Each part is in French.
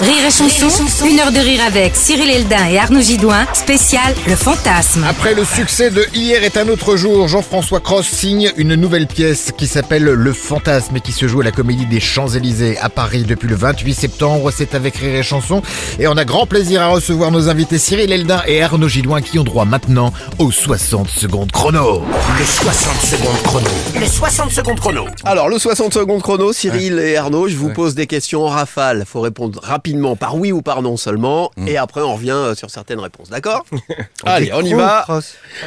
Rire et chanson, une heure de rire avec Cyril Eldin et Arnaud Gidouin, spécial Le Fantasme. Après le succès de Hier est un autre jour, Jean-François Cross signe une nouvelle pièce qui s'appelle Le Fantasme et qui se joue à la Comédie des Champs-Élysées à Paris depuis le 28 septembre. C'est avec Rire et Chanson et on a grand plaisir à recevoir nos invités Cyril Eldin et Arnaud Gidouin qui ont droit maintenant aux 60 secondes chrono. Le 60 secondes chrono. Le 60 secondes chrono. Alors, le 60 secondes chrono, Cyril et Arnaud, je vous pose des questions en rafale. Faut répondre rapidement par oui ou par non seulement. Et après, on revient euh, sur certaines réponses. D'accord Allez, on y va.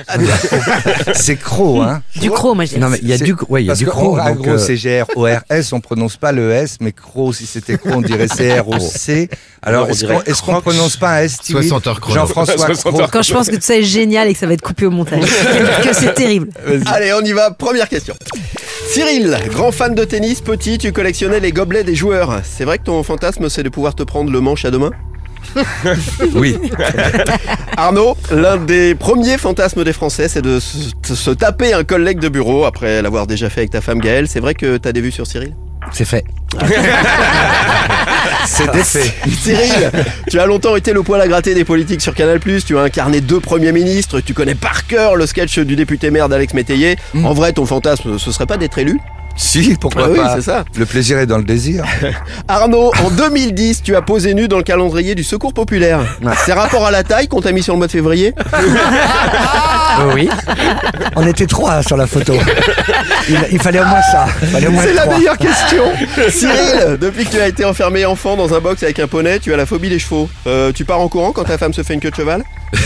C'est cro, hein Du croc, moi. Non mais il y a du, ouais, y a Parce du en gros, euh, c'est G-R-O-R-S, on prononce pas le S, mais cro, si c'était cro, on dirait C-R-O-C. Alors, est-ce qu'on est-ce qu'on prononce pas un S, Stevie 60 heures chrono. Jean-François. Quand je pense que tout ça est génial et que ça va être coupé au montage. que c'est terrible. Allez, on y va. Première question. Cyril, grand fan de tennis, petit, tu collectionnais les gobelets des joueurs. C'est vrai que ton fantasme, c'est de pouvoir te prendre le manche à deux mains Oui. Arnaud, l'un des premiers fantasmes des Français, c'est de se, de se taper un collègue de bureau après l'avoir déjà fait avec ta femme Gaëlle. C'est vrai que t'as des vues sur Cyril? C'est fait. C'est défait. Cyril, tu as longtemps été le poil à gratter des politiques sur Canal+, tu as incarné deux premiers ministres, tu connais par cœur le sketch du député maire d'Alex Métayer. En vrai, ton fantasme, ce serait pas d'être élu? Si, pourquoi Ah oui, pas c'est ça. Le plaisir est dans le désir. Arnaud, en 2010, tu as posé nu dans le calendrier du Secours Populaire. C'est rapport à la taille qu'on t'a mis sur le mois de février? oui. On était trois sur la photo. Il, il fallait au moins ça. C'est la trois. meilleure question Cyril, depuis que tu as été enfermé enfant dans un box avec un poney, tu as la phobie des chevaux. Euh, tu pars en courant quand ta femme se fait une queue de cheval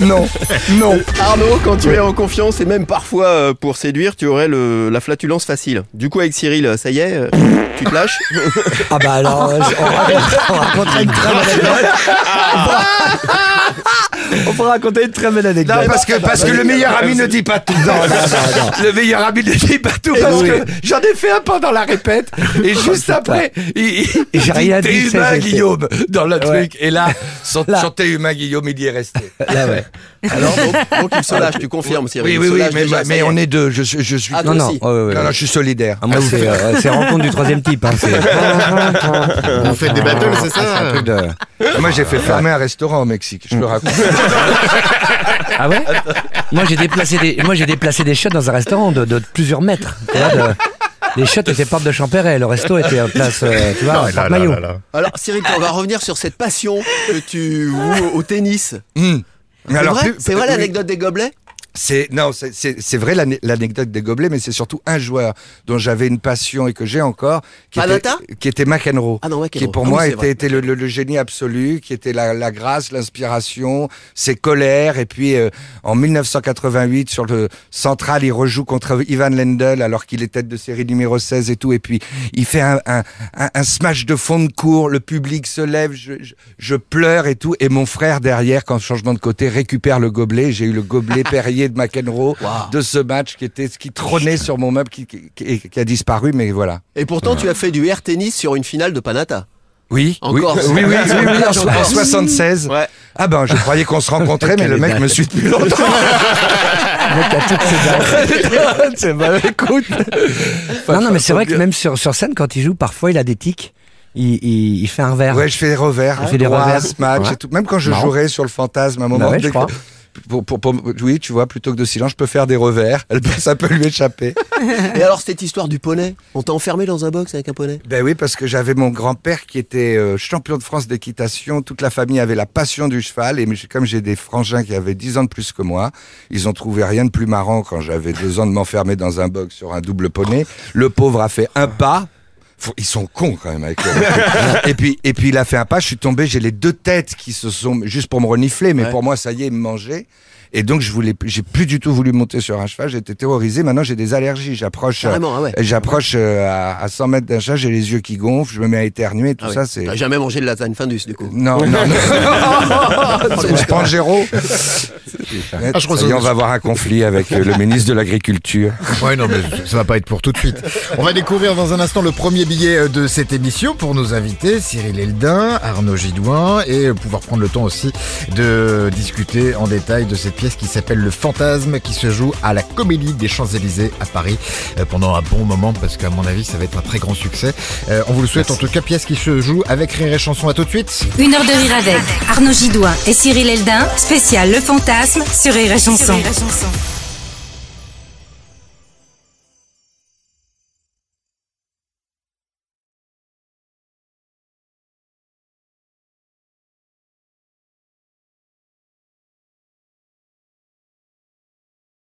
Non, non. Arnaud, quand tu es en confiance et même parfois euh, pour séduire, tu aurais le, la flatulence facile. Du coup, avec Cyril, ça y est, euh, tu te lâches Ah bah alors, euh, on, raconte- une très. On pourra raconter une très belle anecdote. Non, parce que, parce que le meilleur ami ne dit pas tout. Le meilleur ami ne dit pas tout parce oui. que j'en ai fait un pendant la répète et juste après, il, il Et j'ai rien dit, humain. Guillaume, dans le Ouais. truc. Et là, son, Là. son t'es humain, Guillaume, il y est resté. Là, ouais. Alors, donc, donc il se lâche, tu confirmes, Cyril. Oui, oui, oui, mais, on est deux. Je, suis- je suis. Ah, Non, non. non, non, je suis solidaire. Ah, c'est euh, c'est rencontre du troisième type. Hein, Vous faites des battles, c'est un ça Moi, j'ai fait fermer un restaurant au Mexique. Je le raconte. Ah ouais Moi j'ai déplacé des moi j'ai déplacé des shots dans un restaurant de, de plusieurs mètres. Tu vois, de- les shots étaient porte de Champéret, le resto était en place, euh, tu vois, porte maillot. Alors, Cyril, on va revenir sur cette passion que tu voues au tennis. Mais C'est alors, vrai, c'est vrai oui. l'anecdote des gobelets C'est non, c'est- vrai l'ane- l'anecdote des gobelets, mais c'est surtout un joueur dont j'avais une passion et que j'ai encore, qui était, qui était McEnroe, Ah non, qui McEnroe. pour Ah moi était, était le, le- le génie absolu, qui était la, la grâce, l'inspiration, ses colères, et puis euh, en 1988 sur le central, il rejoue contre Ivan Lendl alors qu'il est tête de série numéro 16 et tout, et puis il fait un, un, un, un smash de fond de cours, le public se lève, je, je, je pleure et tout, et mon frère derrière, quand changement de côté, récupère le gobelet, j'ai eu le gobelet Perrier de McEnroe de ce match qui était qui trônait sur mon meuble qui, qui, qui- qui a disparu mais voilà. Et pourtant, tu as fait du air tennis sur une finale de Panata. Oui, En oui, Corse. oui, oui, oui, oui, en, En en Corse. 76. Ouais. Ah ben, je croyais qu'on se rencontrait, mais le mec me suit depuis longtemps. C'est bah, écoute. Non, non, mais c'est vrai que même sur, sur scène, quand il joue, parfois il a des tics. Il, il, il fait un verre. Ouais, je fais des revers, Il fait des revers. smash Ouais. et tout. Même quand je Marrant. jouerais sur le fantasme, à un moment, Bah ouais, je crois. Pour, pour, pour- oui, tu vois, plutôt que de silence, je peux faire des revers. Elle Ça peut lui échapper. Et alors, cette histoire du poney On t'a enfermé dans un box avec un poney? Ben oui, parce que j'avais mon grand-père qui était euh, champion de France d'équitation. Toute la famille avait la passion du cheval. Et comme j'ai des frangins qui avaient 10 ans de plus que moi, ils ont trouvé rien de plus marrant quand j'avais deux ans de m'enfermer dans un box sur un double poney. Le pauvre a fait un pas. Faut- Ils sont cons quand même avec le- et puis et puis il a fait un pas, je suis tombé, j'ai les deux têtes qui se sont juste pour me renifler, mais Ouais. pour moi ça y est, me mangeait. Et donc je voulais, j'ai plus du tout voulu monter sur un cheval, j'étais terrorisé. Maintenant j'ai des allergies, j'approche, euh, ah ouais. j'approche euh, à, à 100 mètres d'un chat, j'ai les yeux qui gonflent, je me mets à éternuer, tout Ah oui. ça c'est. T'as jamais mangé de lasagne Findus, du coup Non, non, non. Le Pangero. Ah, je crois Ça y est, que- on va avoir un conflit avec euh, le ministre de l'Agriculture. Ouais, non, mais ça va pas être pour tout de suite. On va découvrir dans un instant le premier billet euh, de cette émission pour nos invités, Cyril Eldin, Arnaud Gidouin, et euh, pouvoir prendre le temps aussi de discuter en détail de cette pièce qui s'appelle Le Fantasme, qui se joue à la Comédie des Champs-Élysées à Paris pendant un bon moment, parce qu'à mon avis, ça va être un très grand succès. On vous le souhaite en tout cas, pièce qui se joue avec Rire et Chanson. À tout de suite. Une heure de rire avec Arnaud Gidouin et Cyril Eldin, spécial Le Fantasme sur Rire et Chanson.